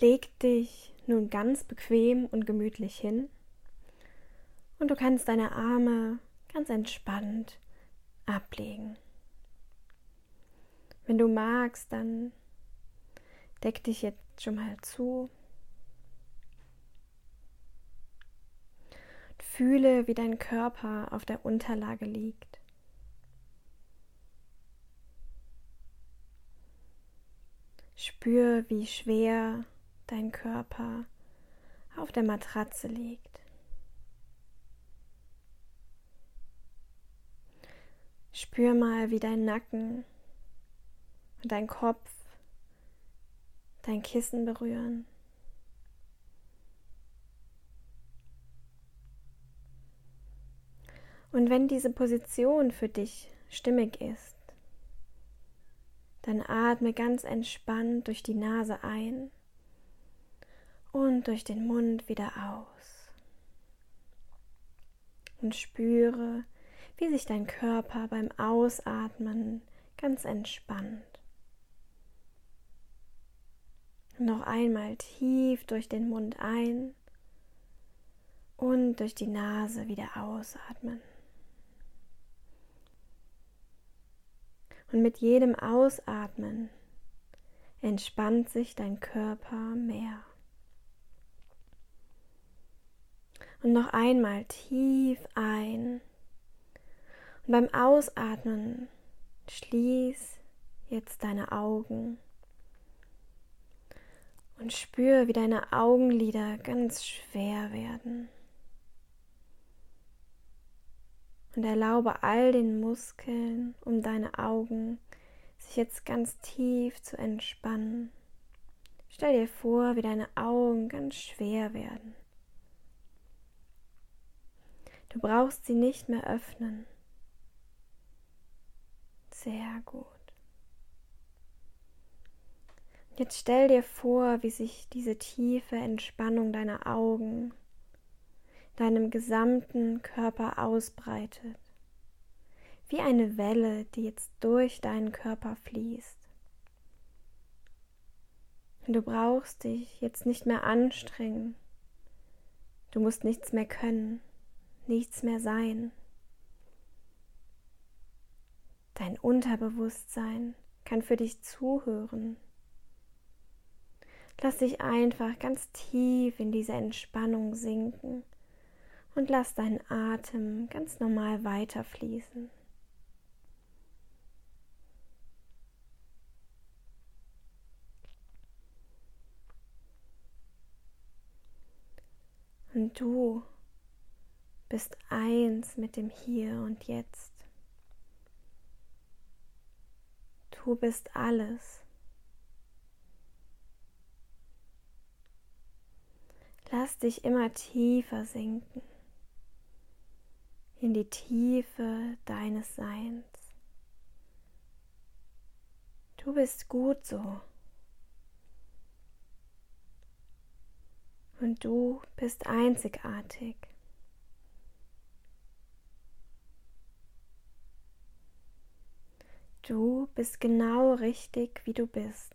Leg dich nun ganz bequem und gemütlich hin und du kannst deine Arme ganz entspannt ablegen. Wenn du magst, dann deck dich jetzt schon mal zu. Fühle, wie dein Körper auf der Unterlage liegt. Spür, wie schwer dein Körper auf der Matratze liegt. Spür mal, wie dein Nacken und dein Kopf dein Kissen berühren. Und wenn diese Position für dich stimmig ist, dann atme ganz entspannt durch die Nase ein und durch den Mund wieder aus. Und spüre, wie sich dein Körper beim Ausatmen ganz entspannt. Noch einmal tief durch den Mund ein und durch die Nase wieder ausatmen. Und mit jedem Ausatmen entspannt sich dein Körper mehr. Und noch einmal tief ein. Und beim Ausatmen schließ jetzt deine Augen und spür, wie deine Augenlider ganz schwer werden. Und erlaube all den Muskeln um deine Augen, sich jetzt ganz tief zu entspannen. Stell dir vor, wie deine Augen ganz schwer werden. Du brauchst sie nicht mehr öffnen. Sehr gut. Jetzt stell dir vor, wie sich diese tiefe Entspannung deiner Augen deinem gesamten Körper ausbreitet, wie eine Welle, die jetzt durch deinen Körper fließt. Du brauchst dich jetzt nicht mehr anstrengen, du musst nichts mehr können, nichts mehr sein. Dein Unterbewusstsein kann für dich zuhören. Lass dich einfach ganz tief in diese Entspannung sinken und lass deinen Atem ganz normal weiterfließen. Und du bist eins mit dem Hier und Jetzt. Du bist alles. Lass dich immer tiefer sinken in die Tiefe deines Seins. Du bist gut so. Und du bist einzigartig. Du bist genau richtig, wie du bist.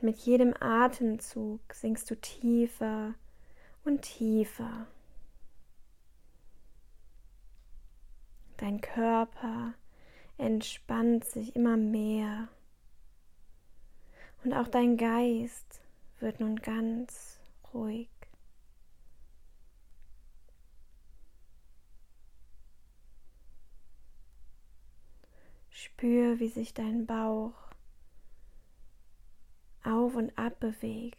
Mit jedem Atemzug sinkst du tiefer und tiefer. Dein Körper entspannt sich immer mehr und auch dein Geist wird nun ganz ruhig. Spür, wie sich dein Bauch auf und ab bewegt.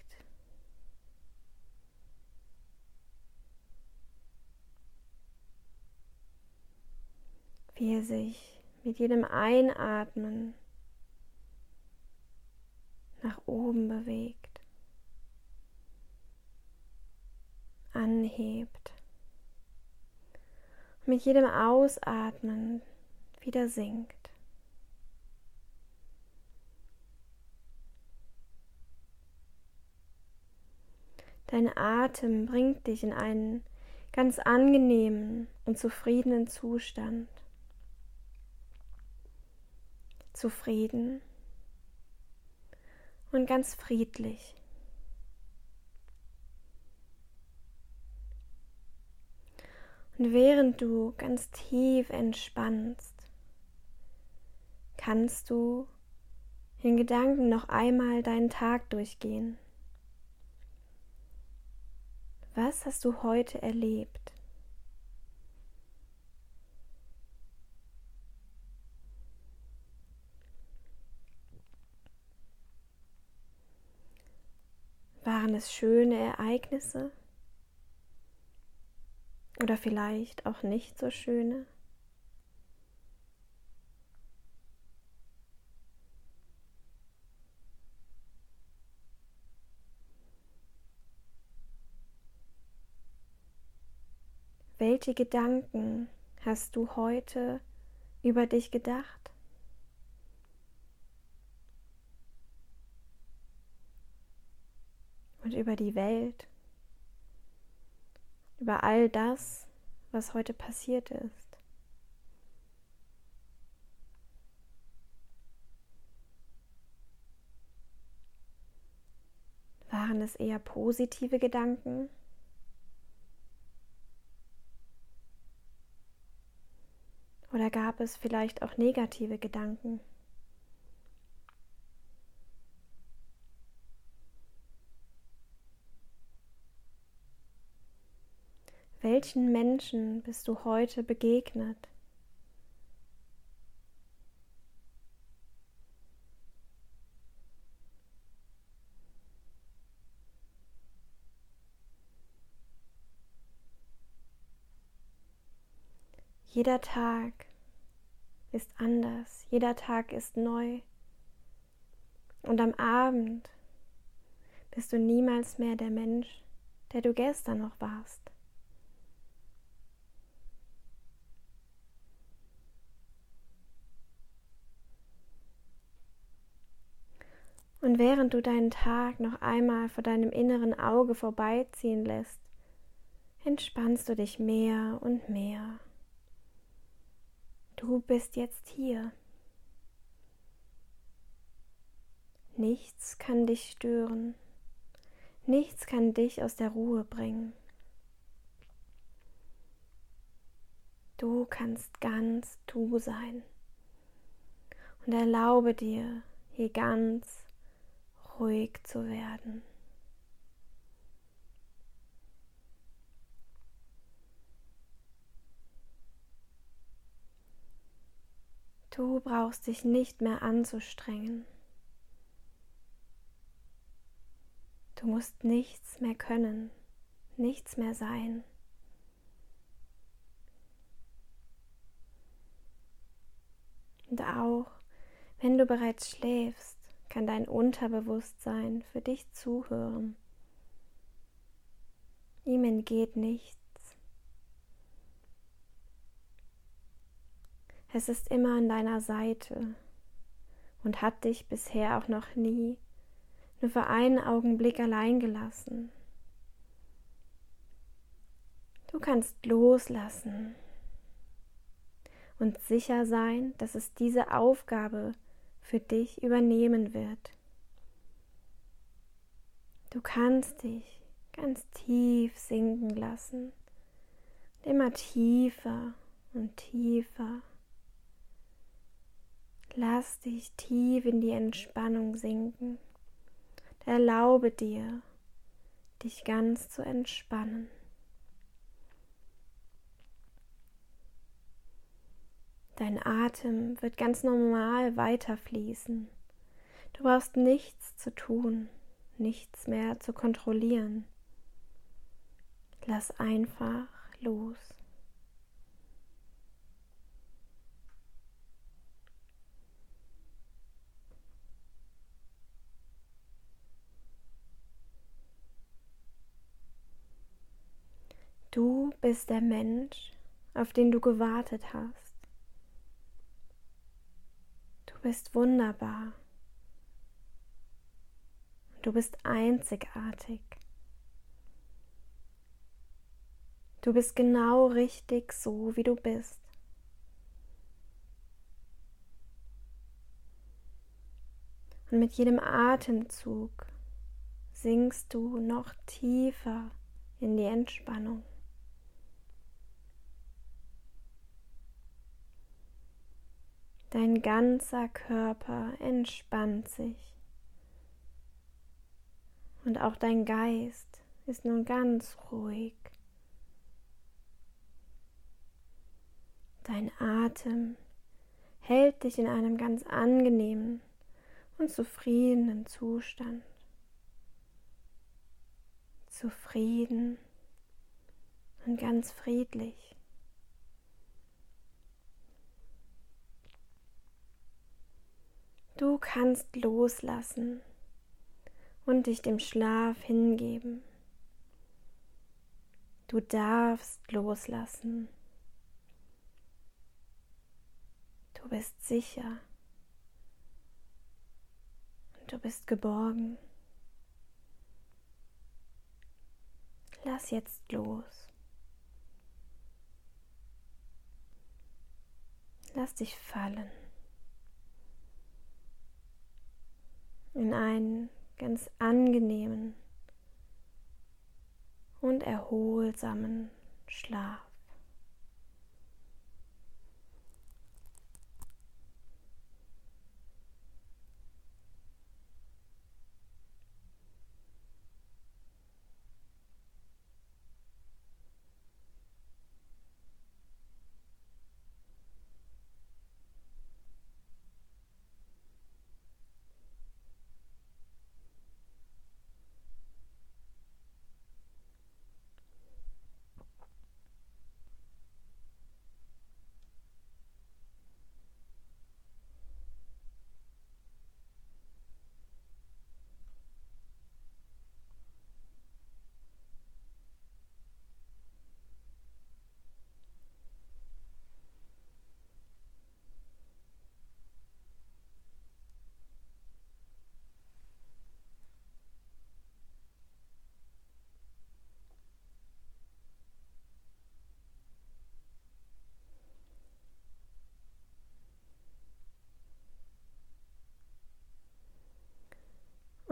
wie er sich mit jedem Einatmen nach oben bewegt, anhebt, mit jedem Ausatmen wieder sinkt. Dein Atem bringt dich in einen ganz angenehmen und zufriedenen Zustand zufrieden und ganz friedlich. Und während du ganz tief entspannst, kannst du in Gedanken noch einmal deinen Tag durchgehen. Was hast du heute erlebt? Waren es schöne Ereignisse? Oder vielleicht auch nicht so schöne? Welche Gedanken hast du heute über dich gedacht? Und über die Welt? Über all das, was heute passiert ist? Waren es eher positive Gedanken? Gab es vielleicht auch negative Gedanken? Welchen Menschen bist du heute begegnet? Jeder Tag ist anders, jeder Tag ist neu. Und am Abend bist du niemals mehr der Mensch, der du gestern noch warst. Und während du deinen Tag noch einmal vor deinem inneren Auge vorbeiziehen lässt, entspannst du dich mehr und mehr. Du bist jetzt hier. Nichts kann dich stören. Nichts kann dich aus der Ruhe bringen. Du kannst ganz du sein. Und erlaube dir, hier ganz ruhig zu werden. Du brauchst dich nicht mehr anzustrengen. Du musst nichts mehr können, nichts mehr sein. Und auch wenn du bereits schläfst, kann dein Unterbewusstsein für dich zuhören. Ihm entgeht nichts. Es ist immer an deiner Seite und hat dich bisher auch noch nie nur für einen Augenblick allein gelassen. Du kannst loslassen und sicher sein, dass es diese Aufgabe für dich übernehmen wird. Du kannst dich ganz tief sinken lassen, immer tiefer und tiefer. Lass dich tief in die Entspannung sinken. Erlaube dir, dich ganz zu entspannen. Dein Atem wird ganz normal weiterfließen. Du brauchst nichts zu tun, nichts mehr zu kontrollieren. Lass einfach los. Du bist der Mensch, auf den du gewartet hast. Du bist wunderbar. Du bist einzigartig. Du bist genau richtig so, wie du bist. Und mit jedem Atemzug sinkst du noch tiefer in die Entspannung. Dein ganzer Körper entspannt sich und auch dein Geist ist nun ganz ruhig. Dein Atem hält dich in einem ganz angenehmen und zufriedenen Zustand. Zufrieden und ganz friedlich. Du kannst loslassen und dich dem Schlaf hingeben. Du darfst loslassen. Du bist sicher. Und du bist geborgen. Lass jetzt los. Lass dich fallen in einen ganz angenehmen und erholsamen Schlaf.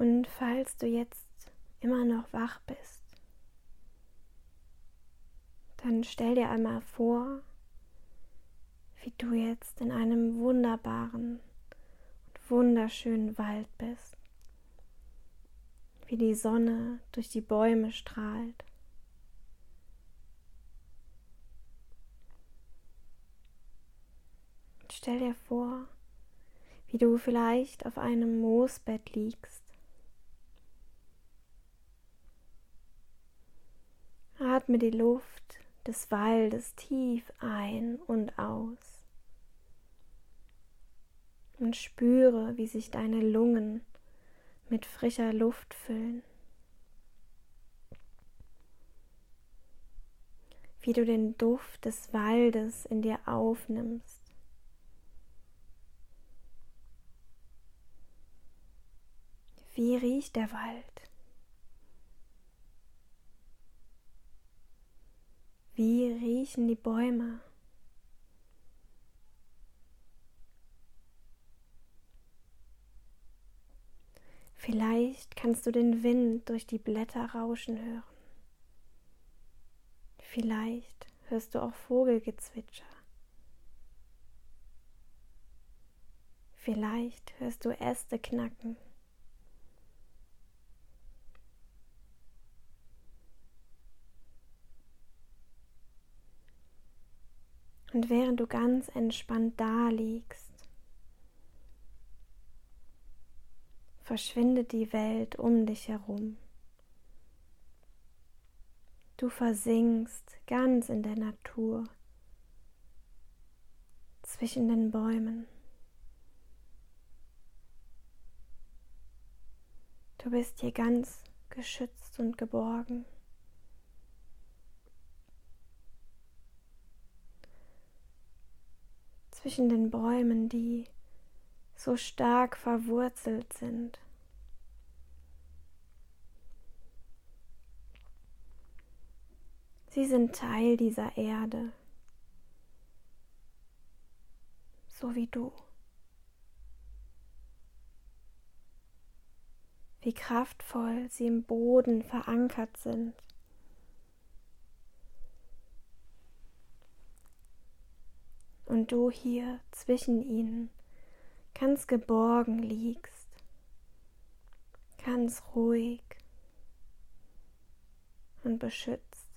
Und falls du jetzt immer noch wach bist, dann stell dir einmal vor, wie du jetzt in einem wunderbaren und wunderschönen Wald bist, wie die Sonne durch die Bäume strahlt. stell dir vor, wie du vielleicht auf einem Moosbett liegst Atme die Luft des Waldes tief ein und aus und spüre, wie sich deine Lungen mit frischer Luft füllen. Wie du den Duft des Waldes in dir aufnimmst. Wie riecht der Wald? Wie riechen die Bäume? Vielleicht kannst du den Wind durch die Blätter rauschen hören. Vielleicht hörst du auch Vogelgezwitscher. Vielleicht hörst du Äste knacken. Und während du ganz entspannt da liegst, verschwindet die Welt um dich herum. Du versinkst ganz in der Natur, zwischen den Bäumen. Du bist hier ganz geschützt und geborgen. Zwischen den Bäumen, die so stark verwurzelt sind. Sie sind Teil dieser Erde, so wie du. wie kraftvoll sie im Boden verankert sind. Und du hier zwischen ihnen ganz geborgen liegst, ganz ruhig und beschützt.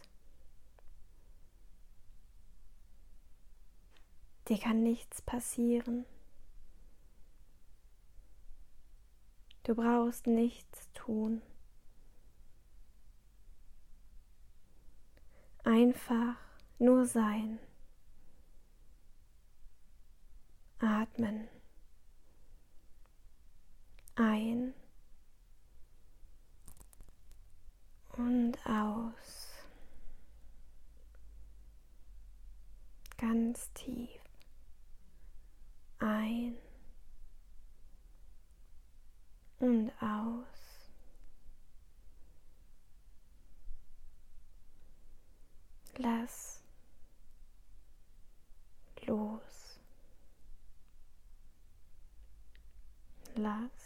Dir kann nichts passieren. Du brauchst nichts tun. Einfach nur sein. Atmen. Ein und aus. Ganz tief. Ein und aus. Lass los. Lass